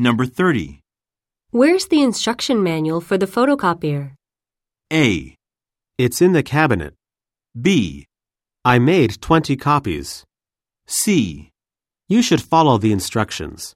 Number 30. Where's the instruction manual for the photocopier? A. It's in the cabinet. B. I made 20 copies. C. You should follow the instructions.